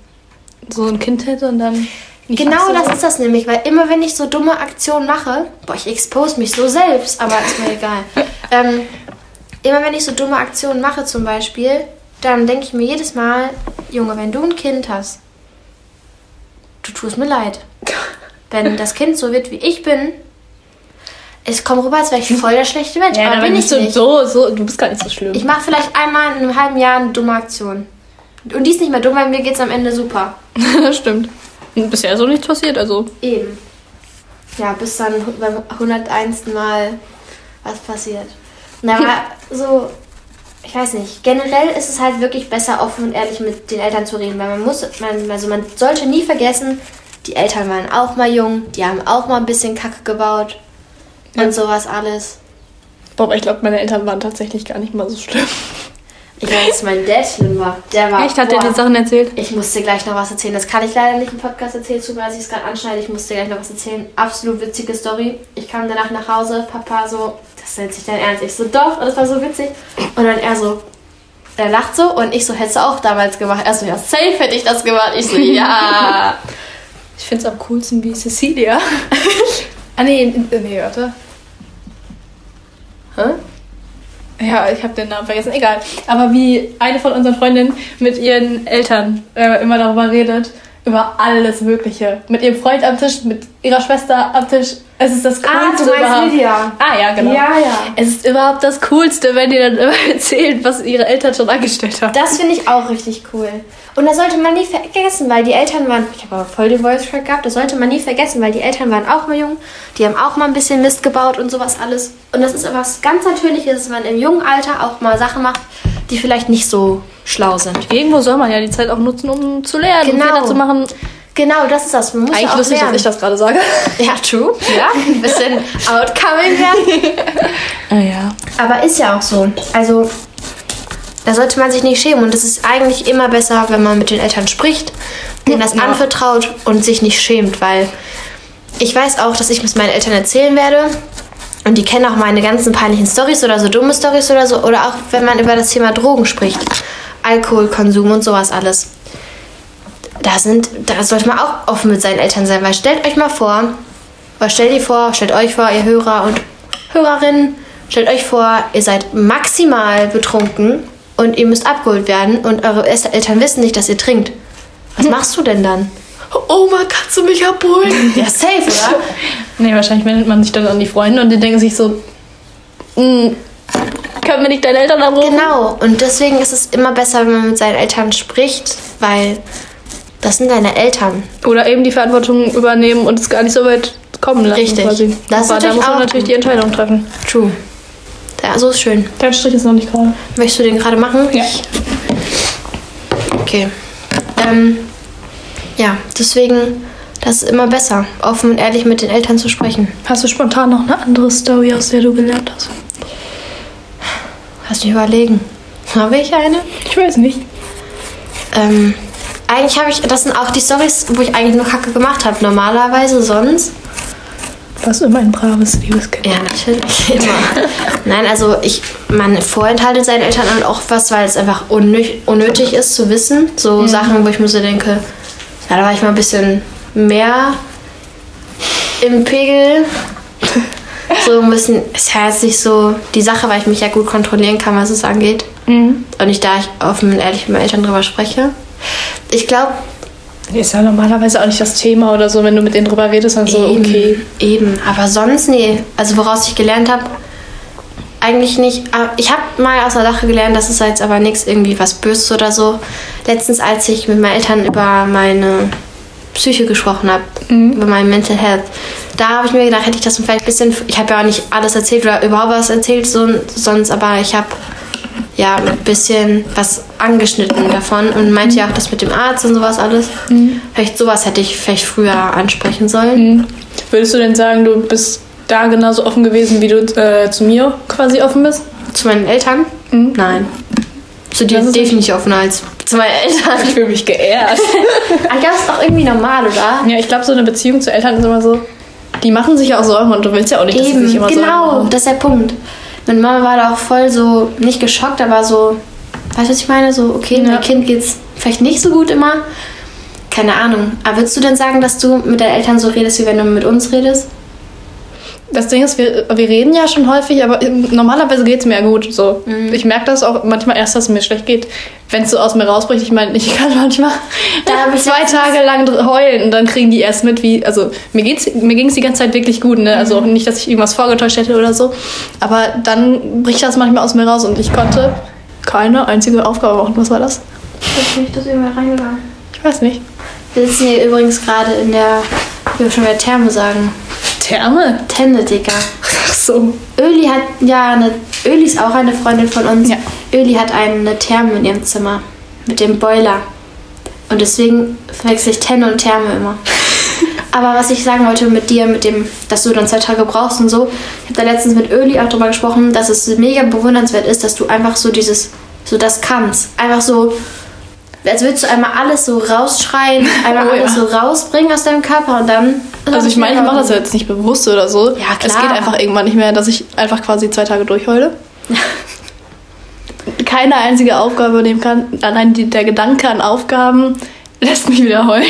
B: so ein Kind hätte und dann.
A: Genau das ist das nämlich, weil immer wenn ich so dumme Aktionen mache, boah, ich expose mich so selbst, aber ist mir egal. <laughs> Ähm, immer wenn ich so dumme Aktionen mache zum Beispiel, dann denke ich mir jedes Mal, Junge, wenn du ein Kind hast, du tust mir leid. <laughs> Wenn das Kind so wird, wie ich bin, es kommt rüber, als wäre ich voll der schlechte Mensch,
B: Ja,
A: aber bin ich
B: du
A: nicht.
B: so, so, du bist gar nicht so schlimm.
A: Ich mache vielleicht einmal in einem halben Jahr eine dumme Aktion. Und die ist nicht mehr dumm, weil mir geht's am Ende super.
B: das <laughs> stimmt. Und bisher ist so nichts passiert, also.
A: Eben. Ja, bis dann beim 101. Mal was passiert. Na, aber <laughs> so, ich weiß nicht. Generell ist es halt wirklich besser, offen und ehrlich mit den Eltern zu reden, weil man muss, man, also man sollte nie vergessen, die Eltern waren auch mal jung, die haben auch mal ein bisschen Kacke gebaut
B: Ja.
A: und sowas alles.
B: Boah, aber ich glaube, meine Eltern waren tatsächlich gar nicht mal so schlimm.
A: Ich weiß, dass mein Dad schlimm war. Der war.
B: Echt, hat dir die Sachen erzählt?
A: Ich muss dir gleich noch was erzählen. Das kann ich leider nicht im Podcast erzählen, tut mir ich es gerade anschneide. Ich muss dir gleich noch was erzählen. Absolut witzige Story. Ich kam danach nach Hause, Papa so, das jetzt nicht dein Ernst. Ich so, doch, und das war so witzig. Und dann er so, er lacht so und ich so, hättest du auch damals gemacht. Er so, ja, safe hätte ich das gemacht. Ich so, ja. <laughs>
B: Ich finde es am coolsten wie Cecilia. <laughs> ah, nee, nee, warte.
A: Hä?
B: Ja, ich habe den Namen vergessen, egal. Aber wie eine von unseren Freundinnen mit ihren Eltern äh, immer darüber redet, über alles Mögliche. Mit ihrem Freund am Tisch, mit ihrer Schwester am Tisch. Es ist das
A: Ah,
B: Coolste
A: du meinst
B: überhaupt.
A: Lydia.
B: Ah, ja, genau.
A: Ja, ja.
B: Es ist überhaupt das Coolste, wenn die dann <laughs> immer erzählen, was ihre Eltern schon angestellt haben.
A: Das finde ich auch richtig cool. Und das sollte man nie vergessen, weil die Eltern waren. Ich habe aber voll den Voice Track gehabt. Das sollte man nie vergessen, weil die Eltern waren auch mal jung. Die haben auch mal ein bisschen Mist gebaut und sowas alles. Und das ist was ganz Natürliches, dass man im jungen Alter auch mal Sachen macht, die vielleicht nicht so schlau sind.
B: Irgendwo soll man ja die Zeit auch nutzen, um zu lernen,
A: Genau.
B: Fehler zu machen.
A: Genau, das ist das. Man muss
B: Eigentlich
A: auch
B: lustig,
A: lernen.
B: dass ich das gerade sage. <laughs>
A: Ja, true. Ja, ein bisschen outcoming werden. <laughs>
B: Ah ja.
A: Aber ist ja auch so. Also, da sollte man sich nicht schämen. Und es ist eigentlich immer besser, wenn man mit den Eltern spricht, denen das
B: Ja.
A: anvertraut und sich nicht schämt. Weil ich weiß auch, dass ich es meinen Eltern erzählen werde. Und die kennen auch meine ganzen peinlichen Stories oder so dumme Stories oder so. Oder auch, wenn man über das Thema Drogen spricht. Alkoholkonsum und sowas alles. Da, sind, da sollte man auch offen mit seinen Eltern sein. Weil stellt euch mal vor, oder stellt ihr vor, stellt euch vor, ihr Hörer und Hörerinnen, stellt euch vor, ihr seid maximal betrunken und ihr müsst abgeholt werden und eure Eltern wissen nicht, dass ihr trinkt. Was machst du denn dann? Oma, kannst du mich abholen? Ja, safe, oder? <laughs>
B: Nee, wahrscheinlich wendet man sich dann an die Freunde und die denken sich so, "Mm, können wir nicht deine Eltern anrufen?
A: Genau. Und deswegen ist es immer besser, wenn man mit seinen Eltern spricht, weil das sind deine Eltern.
B: Oder eben die Verantwortung übernehmen und es gar nicht so weit kommen lassen
A: Richtig.
B: quasi.
A: Das
B: Aber da muss man
A: auch
B: natürlich die Entscheidung treffen.
A: True. Ja, so ist schön.
B: Dein Strich ist noch nicht gerade.
A: Möchtest du den gerade machen?
B: Ja.
A: Okay. Ähm, ja, deswegen, das ist immer besser, offen und ehrlich mit den Eltern zu sprechen.
B: Hast du spontan noch eine andere Story, aus der du gelernt hast?
A: Lass mich überlegen. Habe ich eine?
B: Ich weiß nicht.
A: Ähm, eigentlich habe ich, das sind auch die Stories, wo ich eigentlich nur Kacke gemacht habe. Normalerweise sonst.
B: Du warst immer ein braves, liebes Kind.
A: Ja, natürlich. Immer. Nein, also ich, man vorenthaltet seinen Eltern halt auch was, weil es einfach unnötig, unnötig ist zu wissen. So Sachen, wo ich mir so denke, ja, da war ich mal ein bisschen mehr im Pegel. So ein bisschen, ist ja jetzt nicht so die Sache, weil ich mich ja gut kontrollieren kann, was es angeht.
B: Mhm.
A: Und ich da ich offen und ehrlich mit meinen Eltern drüber spreche. Ich glaube,
B: Ist ja normalerweise auch nicht das Thema oder so, wenn du mit denen drüber redest, dann so,
A: Eben,
B: okay.
A: Eben, aber sonst nee. Also woraus ich gelernt habe, eigentlich nicht. Aber Ich habe mal aus der Sache gelernt, das ist jetzt aber nichts irgendwie was Böses oder so. Letztens, als ich mit meinen Eltern über meine Psyche gesprochen habe, über mein Mental Health, da habe ich mir gedacht, hätte ich das vielleicht ein bisschen. Ich habe ja auch nicht alles erzählt oder überhaupt was erzählt, so, sonst, aber ich habe ja ein bisschen was angeschnitten davon und meinte ja auch das mit dem Arzt und sowas alles. Vielleicht sowas hätte ich vielleicht früher ansprechen sollen.
B: Würdest du denn sagen, du bist da genauso offen gewesen, wie du äh, zu mir quasi offen bist?
A: Zu meinen Eltern? Nein. Zu dir
B: ist
A: definitiv offener als zu meinen Eltern.
B: Ich fühle mich geehrt.
A: Aber das ist auch irgendwie normal, oder?
B: ja, ich glaube, so eine Beziehung zu Eltern ist immer so. Die machen sich ja auch Sorgen und du willst ja auch nicht, dass sie
A: Eben,
B: sich immer Sorgen
A: genau, das ist der Punkt. Meine Mama war da auch voll so, nicht geschockt, aber so, weißt du, was ich meine? So, okay,
B: Ja.
A: mein Kind geht's vielleicht nicht so gut immer. Keine Ahnung. Aber würdest du denn sagen, dass du mit deinen Eltern so redest, wie wenn du mit uns redest?
B: Das Ding ist, wir, wir reden ja schon häufig, aber normalerweise geht es mir ja gut. So.
A: Mhm.
B: Ich merke das auch manchmal erst, dass es mir schlecht geht, wenn es so aus mir rausbricht. Ich meine, ich kann <laughs> manchmal
A: ich
B: zwei Tage lang heulen und dann kriegen die erst mit, wie. Also, mir, geht's, mir ging es die ganze Zeit wirklich gut. Ne? Also,
A: Mhm.
B: nicht, dass ich irgendwas vorgetäuscht hätte oder so. Aber dann bricht das manchmal aus mir raus und ich konnte keine einzige Aufgabe machen. Was war das?
A: Ich bin das irgendwann reingegangen.
B: Ich weiß nicht.
A: Wir sitzen hier übrigens gerade in der, wie wir schon bei Therme sagen,
B: Therme?
A: Tenne, Digga.
B: Ach so.
A: Öli hat, ja, eine, Öli ist auch eine Freundin von uns.
B: Ja.
A: Öli hat eine Therme in ihrem Zimmer mit dem Boiler. Und deswegen verwechsel ich Tenne und Therme immer. <laughs> Aber was ich sagen wollte mit dir, mit dem, dass du dann zwei Tage brauchst und so, ich habe da letztens mit Öli auch drüber gesprochen, dass es mega bewundernswert ist, dass du einfach so dieses, so das kannst. Einfach so, als würdest du einmal alles so rausschreien, <laughs> einmal
B: Oh ja.
A: alles so rausbringen aus deinem Körper und dann.
B: Also ich meine, ich mache das ja jetzt nicht bewusst oder so.
A: Ja,
B: Es
A: klar.
B: geht einfach irgendwann nicht mehr, dass ich einfach quasi zwei Tage durchheule. <laughs> Keine einzige Aufgabe übernehmen kann. Allein die, der Gedanke an Aufgaben lässt mich wieder heulen.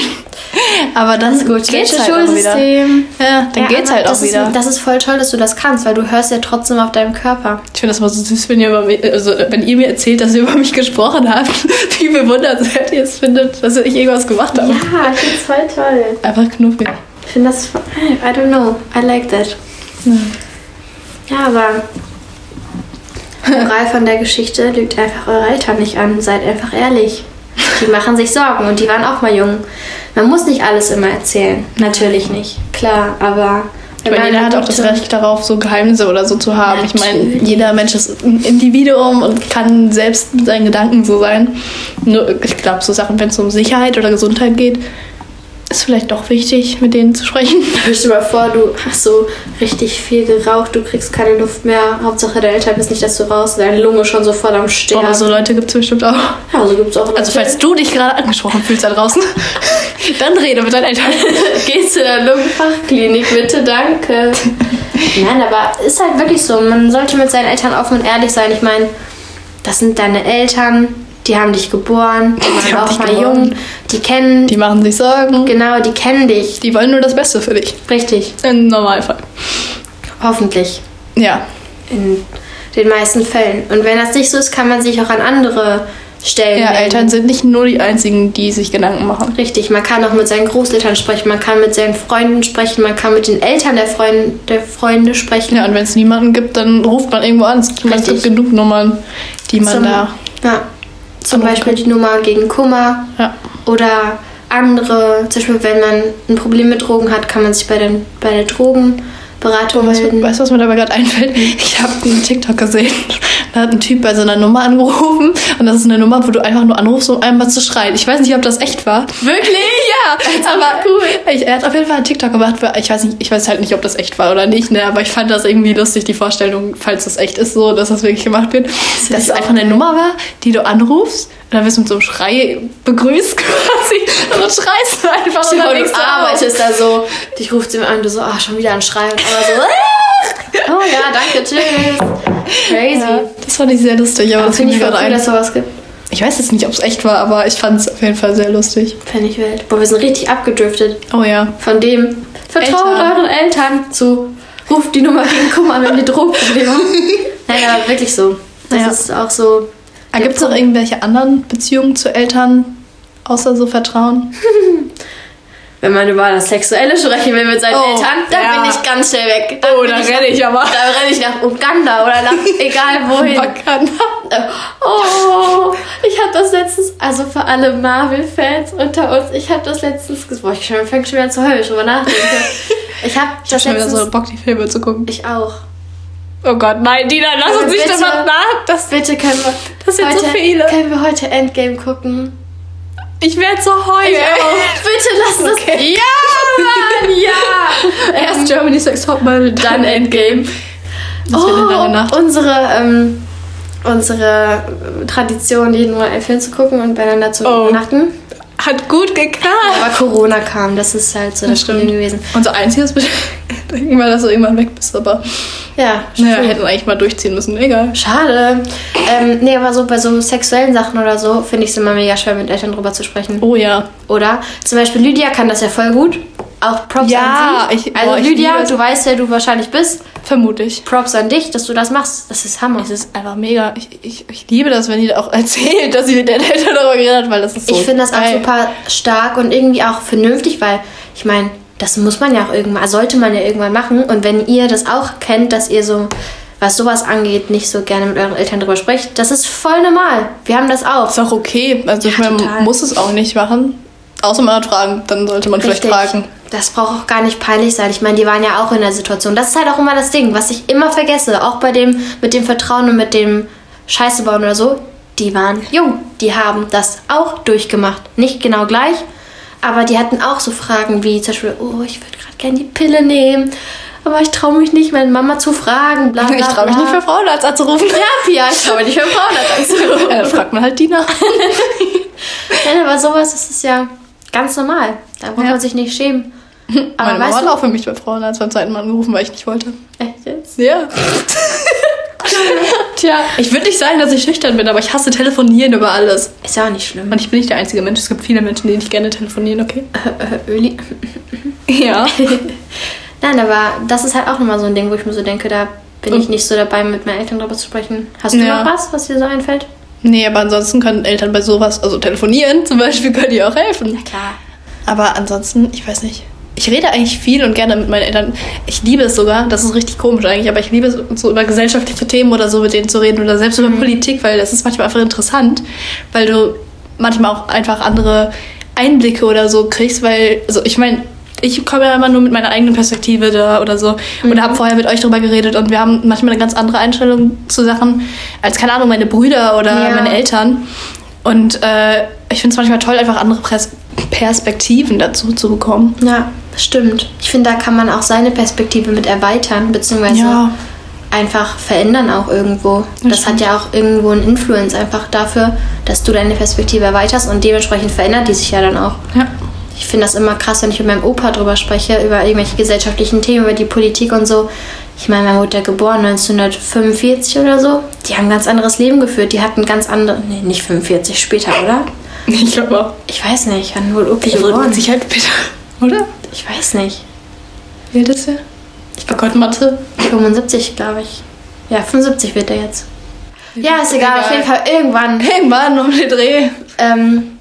B: Aber dann
A: Das gut,
B: geht's halt auch wieder.
A: Schulsystem.
B: Ja, dann
A: Ja,
B: geht's halt auch wieder.
A: Ist, das ist voll toll, dass du das kannst, weil du hörst ja trotzdem auf deinem Körper.
B: ich finde das mal so süß, wenn ihr, über mich, also, wenn ihr mir erzählt, dass ihr über mich gesprochen habt, <laughs> wie bewundernswert ihr es findet, dass ich irgendwas gemacht habe.
A: Ja, ich finde es voll toll.
B: Einfach knuffig.
A: Ich finde das, I don't know, I like that. Ja, aber Moral von der Geschichte lügt einfach eure Eltern nicht an. Seid einfach ehrlich. Die machen sich Sorgen und die waren auch mal jung. Man muss nicht alles immer erzählen. Natürlich nicht. Klar, aber.
B: Ich meine, jeder hat auch das Recht darauf, so Geheimnisse oder so zu haben. Ich meine,
A: Natürlich.
B: jeder Mensch ist ein Individuum und kann selbst mit seinen Gedanken so sein. Nur, ich glaube, so Sachen, wenn es um Sicherheit oder Gesundheit geht, ist vielleicht doch wichtig, mit denen zu sprechen. <laughs>
A: Stell dir mal vor, du hast so richtig viel geraucht, du kriegst keine Luft mehr. Hauptsache deine Eltern wissen nicht, dass du raus, deine Lunge schon so voll am Sterben.
B: Aber so Leute gibt es bestimmt auch.
A: ja, so gibt's auch Leute.
B: Also, falls du dich gerade angesprochen fühlst da draußen, <laughs> dann rede mit deinen Eltern. <laughs>
A: Geh zu der Lungenfachklinik, bitte, danke. Nein, aber ist halt wirklich so. Man sollte mit seinen Eltern offen und ehrlich sein. Ich meine, das sind deine Eltern, die haben dich geboren, die waren auch
B: dich
A: mal
B: geboren.
A: jung, die kennen,
B: Die machen sich Sorgen.
A: genau, die kennen dich.
B: Die wollen nur das Beste für dich.
A: Richtig,
B: Im Normalfall.
A: hoffentlich.
B: Ja.
A: In den meisten Fällen. Und wenn das nicht so ist, kann man sich auch an andere Stellen
B: Ja,
A: wenden.
B: Eltern sind nicht nur die einzigen, die sich Gedanken machen.
A: Richtig, man kann auch mit seinen Großeltern sprechen, man kann mit seinen Freunden sprechen, man kann mit den Eltern der, Freund, der Freunde sprechen.
B: Ja, und wenn es niemanden gibt, dann ruft man irgendwo an. Es gibt genug Nummern, die man
A: Zum-
B: da.
A: Ja. Zum Beispiel die Nummer gegen Kummer
B: Ja.
A: oder andere. Zum Beispiel, wenn man ein Problem mit Drogen hat, kann man sich bei, den, bei der Drogenberatung melden.
B: weißt du, was mir dabei gerade einfällt? Ich habe einen TikTok gesehen. Da hat ein Typ bei so einer Nummer angerufen. <laughs> Und das ist eine Nummer, wo du einfach nur anrufst, um einmal zu schreien. Ich weiß nicht, ob das echt war.
A: Wirklich? <laughs>
B: Ja, aber cool. Ich, er hat auf jeden Fall einen TikTok gemacht. Ich weiß, nicht, ich weiß halt nicht, ob das echt war oder nicht, ne? aber ich fand das irgendwie lustig, die Vorstellung, falls das echt ist, so, dass das wirklich gemacht wird. Dass
A: ich
B: es einfach eine Nummer war, die du anrufst und dann wirst du mit so einem Schrei begrüßt <laughs> quasi. Und dann schreist du einfach
A: Stell
B: und dann
A: du arbeitest da so, dich ruft sie an, du so, ah, schon wieder ein Schreien. Aber so, oh ja, danke, tschüss. Crazy.
B: Ja, das fand ich sehr lustig, aber das
A: finde ich voll
B: gerade
A: cool,
B: ein.
A: dass sowas gibt.
B: Ich weiß jetzt nicht, ob es echt war, aber ich fand es auf jeden Fall sehr lustig.
A: Fände ich wild. Boah, wir sind richtig abgedriftet.
B: Oh ja.
A: Von dem, vertraut
B: Eltern.
A: euren Eltern zu, ruft die Nummer gegen Kummer, wenn ihr Drogenprobleme habt. <laughs> Nein, aber wirklich so. Das
B: Ja.
A: ist auch so.
B: Gibt es auch irgendwelche anderen Beziehungen zu Eltern, außer so Vertrauen? <laughs>
A: wenn man über das Sexuelle sprechen will mit seinen
B: Oh,
A: Eltern, dann
B: ja.
A: bin ich ganz schnell weg. Dann
B: Oh, da renne ich aber.
A: Da renne ich nach Uganda oder nach <laughs> egal wohin.
B: Wakanda.
A: Oh, ich habe das letztens, also für alle Marvel-Fans unter uns, ich habe das letztens gesagt. Boah, ich schon- fängt schon wieder zu heulen, drüber nachdenken. Ich <laughs> habe
B: Ich hab schon wieder
A: letztens.
B: so Bock, die Filme zu gucken.
A: ich auch.
B: Oh Gott, nein, Dina, lass uns nicht
A: Bitte.
B: nach. Das,
A: Bitte können wir.
B: Das sind
A: heute,
B: so viele.
A: Können wir heute Endgame gucken?
B: Ich werde so heulen. <laughs>
A: Bitte lass uns.
B: Okay.
A: Ja, Mann, ja! <laughs>
B: Erst Germany's Next Topmodel,
A: Dann Endgame.
B: Das wird eine lange
A: Oh,
B: Nacht.
A: unsere, ähm, unsere äh, Tradition, jeden Monat einen Film zu gucken und beieinander zu
B: Oh.
A: übernachten.
B: Hat gut geklappt.
A: Aber Corona kam, das ist halt so das,
B: Das.
A: Problem gewesen.
B: Unser einziges <laughs> irgendwann, dass du irgendwann weg bist, aber
A: Ja,
B: naja,
A: schön.
B: hätten eigentlich mal durchziehen müssen. Egal.
A: Schade. Ähm, nee, aber so bei so sexuellen Sachen oder so finde ich es immer mega schwer, mit Eltern drüber zu sprechen.
B: Oh ja.
A: Oder? Zum Beispiel Lydia kann das ja voll gut. Auch Props
B: Ja,
A: an sie.
B: ich-
A: also
B: boah,
A: Lydia, du weißt, wer du wahrscheinlich bist.
B: Vermute ich.
A: Props an dich, dass du das machst. Das ist Hammer.
B: Es ist einfach mega. Ich, ich, ich liebe das, wenn die auch <laughs> erzählt, dass sie mit den Eltern darüber geredet hat, weil das ist so.
A: ich finde das auch super stark und irgendwie auch vernünftig, weil ich meine, das muss man ja auch irgendwann, sollte man ja irgendwann machen. Und wenn ihr das auch kennt, dass ihr so, was sowas angeht, nicht so gerne mit euren Eltern drüber sprecht, das ist voll normal. Wir haben das auch.
B: Ist auch okay. Also ich
A: Ja,
B: meine,
A: total.
B: man muss es auch nicht machen. Außer man hat Fragen, dann sollte man vielleicht fragen.
A: Das braucht auch gar nicht peinlich sein. Ich meine, die waren ja auch in der Situation. Das ist halt auch immer das Ding, was ich immer vergesse. Auch bei dem mit dem Vertrauen und mit dem Scheiße bauen oder so. Die waren jung. Die haben das auch durchgemacht. Nicht genau gleich, aber die hatten auch so Fragen wie zum Beispiel, oh, ich würde gerade gerne die Pille nehmen, aber ich traue mich nicht, meine Mama zu fragen. Bla, <laughs> bla,
B: Ich traue mich nicht für Frauenarzt anzurufen.
A: Ja, Pia, ich traue mich nicht für Frauen anzurufen.
B: Ja, <laughs> dann fragt man halt Dina. <laughs>
A: Nein, aber sowas das ist ja ganz normal. Da braucht
B: Ja.
A: man sich nicht schämen. Aber
B: Meine Mama hat auch für mich bei Frauenarzt beim zweiten Mal angerufen, weil ich nicht wollte.
A: echt jetzt?
B: Ja. Tja, ich würde nicht sagen, dass ich schüchtern bin, aber ich hasse telefonieren über alles.
A: Ist ja auch nicht schlimm.
B: Und ich bin nicht der einzige Mensch. Es gibt viele Menschen, die nicht gerne telefonieren, okay?
A: Äh, Öli. <laughs>
B: Ja. <laughs>
A: Nein, aber das ist halt auch nochmal so ein Ding, wo ich mir so denke, da bin ich
B: Und-
A: nicht so dabei, mit meinen Eltern drüber zu sprechen. Hast du
B: Ja.
A: noch was, was dir so einfällt?
B: Nee, aber ansonsten können Eltern bei sowas, also telefonieren zum Beispiel, können die auch helfen.
A: Klar.
B: Aber ansonsten, ich weiß nicht. Ich rede eigentlich viel und gerne mit meinen Eltern. Ich liebe es sogar, das ist richtig komisch eigentlich, aber ich liebe es, so über gesellschaftliche Themen oder so mit denen zu reden oder selbst über Politik, weil das ist manchmal einfach interessant, weil du manchmal auch einfach andere Einblicke oder so kriegst, weil, also ich meine, ich komme ja immer nur mit meiner eigenen Perspektive da oder so und habe vorher mit euch drüber geredet und wir haben manchmal eine ganz andere Einstellung zu Sachen als, keine Ahnung, meine Brüder oder
A: Ja.
B: meine Eltern. Und äh, ich finde es manchmal toll, einfach andere Pers Perspektiven dazu zu bekommen.
A: Ja, das stimmt. Ich finde, da kann man auch seine Perspektive mit erweitern, beziehungsweise
B: Ja.
A: einfach verändern auch irgendwo. Das,
B: stimmt.
A: hat ja auch irgendwo einen Influence einfach dafür, dass du deine Perspektive erweiterst und dementsprechend verändert die sich ja dann auch.
B: Ja.
A: Ich finde das immer krass, wenn ich mit meinem Opa drüber spreche, über irgendwelche gesellschaftlichen Themen, über die Politik und so. Ich meine, meine Mutter geboren 1945 oder so. Die haben ein ganz anderes Leben geführt. Die hatten ganz andere. Nee, nicht 45, später, oder?
B: Ich glaube auch.
A: Ich weiß nicht, wann wohl
B: Wir wurden
A: geboren?
B: mit Sicherheit bitte. Oder?
A: Ich weiß nicht.
B: Wie alt ist er? Ich oh Gott, Mathe.
A: 75, glaube ich. Ja, 75 wird er jetzt. Ja, ist egal,
B: Egal.
A: auf jeden Fall irgendwann.
B: Irgendwann um den Dreh.
A: Ähm,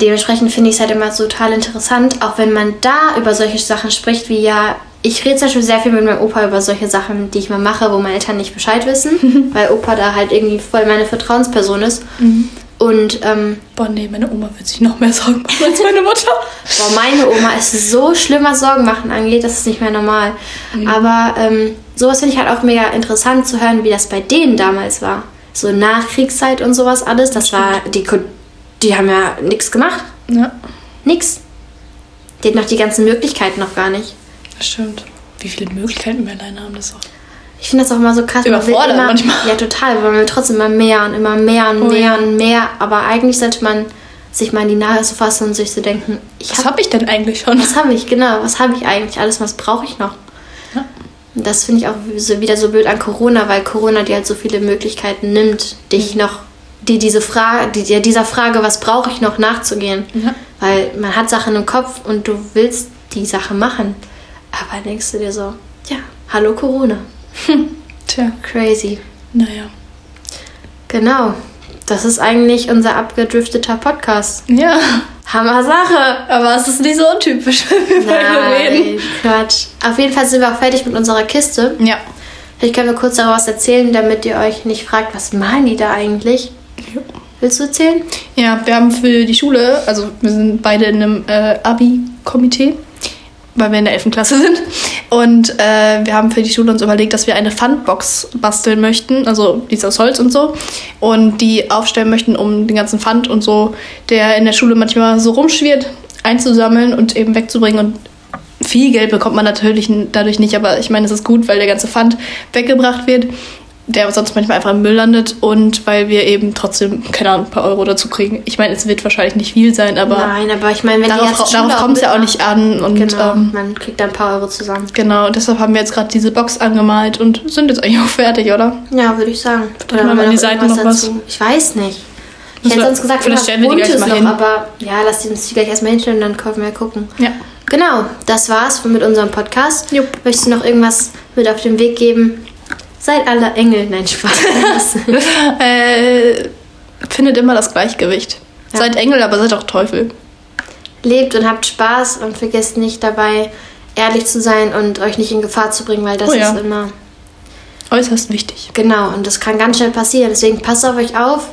A: dementsprechend finde ich es halt immer total interessant, auch wenn man da über solche Sachen spricht, wie ja, ich rede zum Beispiel sehr viel mit meinem Opa über solche Sachen, die ich mal mache, wo meine Eltern nicht Bescheid wissen, <laughs> weil Opa da halt irgendwie voll meine Vertrauensperson ist. Und ähm,
B: Boah, nee, meine Oma wird sich noch mehr Sorgen machen als meine Mutter. <laughs>
A: boah, meine Oma ist so schlimm, was Sorgen machen angeht, das ist nicht mehr normal. Aber ähm, sowas finde ich halt auch mega interessant zu hören, wie das bei denen damals war. So Nachkriegszeit und sowas alles, das war, die, die haben ja nichts gemacht.
B: Ja,
A: Nix. Die hat noch die ganzen Möglichkeiten noch gar nicht.
B: das stimmt. Wie viele Möglichkeiten wir alleine haben, das auch.
A: Ich finde das auch immer so krass. man
B: Überfordert
A: immer,
B: manchmal.
A: Ja, total. Weil man will trotzdem immer mehr und immer mehr und
B: Oh
A: mehr
B: ja.
A: und mehr. Aber eigentlich sollte man sich mal in die Nase fassen und sich so denken, ich
B: Was
A: hab,
B: habe ich denn eigentlich schon?
A: was habe ich, genau, was habe ich eigentlich alles, was brauche ich noch?
B: Ja.
A: Und Das finde ich auch so, wieder so blöd an Corona, weil Corona dir halt so viele Möglichkeiten nimmt,
B: Mhm.
A: dich noch, die diese Frage, die, dir dieser Frage, was brauche ich noch, nachzugehen.
B: Ja.
A: Weil man hat Sachen im Kopf und du willst die Sache machen. Aber denkst du dir so, ja, hallo Corona. <laughs>
B: Tja,
A: Crazy.
B: naja.
A: Genau. Das ist eigentlich unser abgedrifteter Podcast.
B: Ja,
A: Hammer Sache.
B: Aber es ist nicht so untypisch, wenn wir beide reden.
A: Quatsch. Auf jeden Fall sind wir auch fertig mit unserer Kiste.
B: Ja.
A: Vielleicht können wir kurz daraus erzählen, damit ihr euch nicht fragt, was malen die da eigentlich? Willst du erzählen?
B: Ja, wir haben für die Schule, also wir sind beide in einem äh, Abi-Komitee, weil wir in der 11. Klasse sind. Und äh, wir haben für die Schule uns überlegt, dass wir eine Pfandbox basteln möchten, also die ist aus Holz und so, und die aufstellen möchten, um den ganzen Pfand und so, der in der Schule manchmal so rumschwirrt, einzusammeln und eben wegzubringen. Und viel Geld bekommt man natürlich dadurch nicht, aber ich meine, es ist gut, weil der ganze Pfand weggebracht wird der sonst manchmal einfach im Müll landet und weil wir eben trotzdem, keine Ahnung, ein paar Euro dazu kriegen. Ich meine, es wird wahrscheinlich nicht viel sein, aber.
A: Nein, aber ich meine, wenn
B: darauf, darauf kommt es ja auch nicht an. Und,
A: genau,
B: ähm,
A: man kriegt da ein paar Euro zusammen.
B: Genau, und deshalb haben wir jetzt gerade diese Box angemalt und sind jetzt eigentlich auch fertig, oder?
A: Ja, würde ich sagen.
B: Oder haben wir die Seiten noch was?
A: Ich weiß nicht. Ich hätte sonst gesagt,
B: vielleicht stellen wir die gleich mal
A: noch,
B: hin.
A: aber ja, lass die uns die gleich erstmal hinstellen und dann können wir gucken.
B: Ja.
A: Genau, das war's mit unserem Podcast.
B: Jupp.
A: Möchtest du noch irgendwas mit auf den Weg geben? Seid alle Engel. Nein, Spaß. <laughs>
B: Äh, findet immer das Gleichgewicht.
A: Ja.
B: Seid Engel, aber seid auch Teufel.
A: Lebt und habt Spaß und vergesst nicht dabei, ehrlich zu sein und euch nicht in Gefahr zu bringen, weil das
B: Oh ja.
A: ist immer
B: Äußerst wichtig.
A: Genau, und das kann ganz schnell passieren. Deswegen passt auf euch auf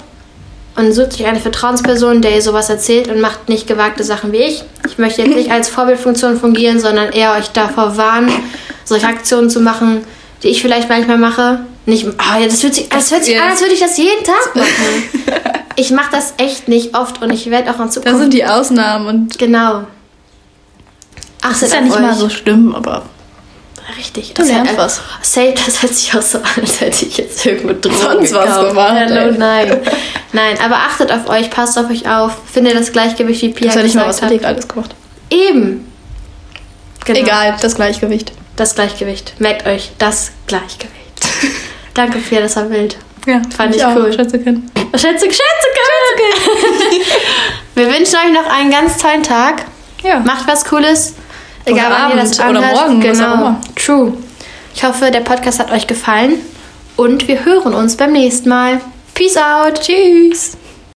A: und sucht euch eine Vertrauensperson, der ihr sowas erzählt und macht nicht gewagte Sachen wie ich. Ich möchte jetzt nicht <laughs> als Vorbildfunktion fungieren, sondern eher euch davor warnen, solche Aktionen zu machen, die ich vielleicht manchmal mache. Nicht, oh ja, das hört sich, das hört sich an, als würde ich das jeden Tag machen. Ich mache das echt nicht oft und ich werde auch in
B: Das
A: Zukunft.
B: sind die Ausnahmen und
A: genau. Achtet
B: das ist ja nicht
A: euch.
B: mal so schlimm, aber
A: Richtig.
B: Du lernst was.
A: Safe, das hört sich auch so an, als hätte ich jetzt irgendwo Drogen
B: Sonst was
A: gekauft.
B: gemacht,
A: Hallo,
B: ey.
A: nein. Nein, aber achtet auf euch, passt auf euch auf, findet das Gleichgewicht, wie
B: ich
A: Pia
B: weiß ja nicht mal, was
A: gesagt
B: hat. alles gemacht.
A: Eben. Genau.
B: Egal, das Gleichgewicht.
A: Das Gleichgewicht. Merkt euch, das Gleichgewicht. <laughs> Danke, Pia, das war wild.
B: Ja,
A: Fand ich
B: auch.
A: cool.
B: Schätze kennen.
A: Schätze, Schätze, Schätze. <laughs> Wir wünschen euch noch einen ganz tollen Tag.
B: Ja.
A: Macht was Cooles. Egal,
B: Oder
A: wann ihr das
B: Abend oder
A: anhört.
B: morgen,
A: Genau. True. Ich hoffe, der Podcast hat euch gefallen. Und wir hören uns beim nächsten Mal. Peace out. Tschüss.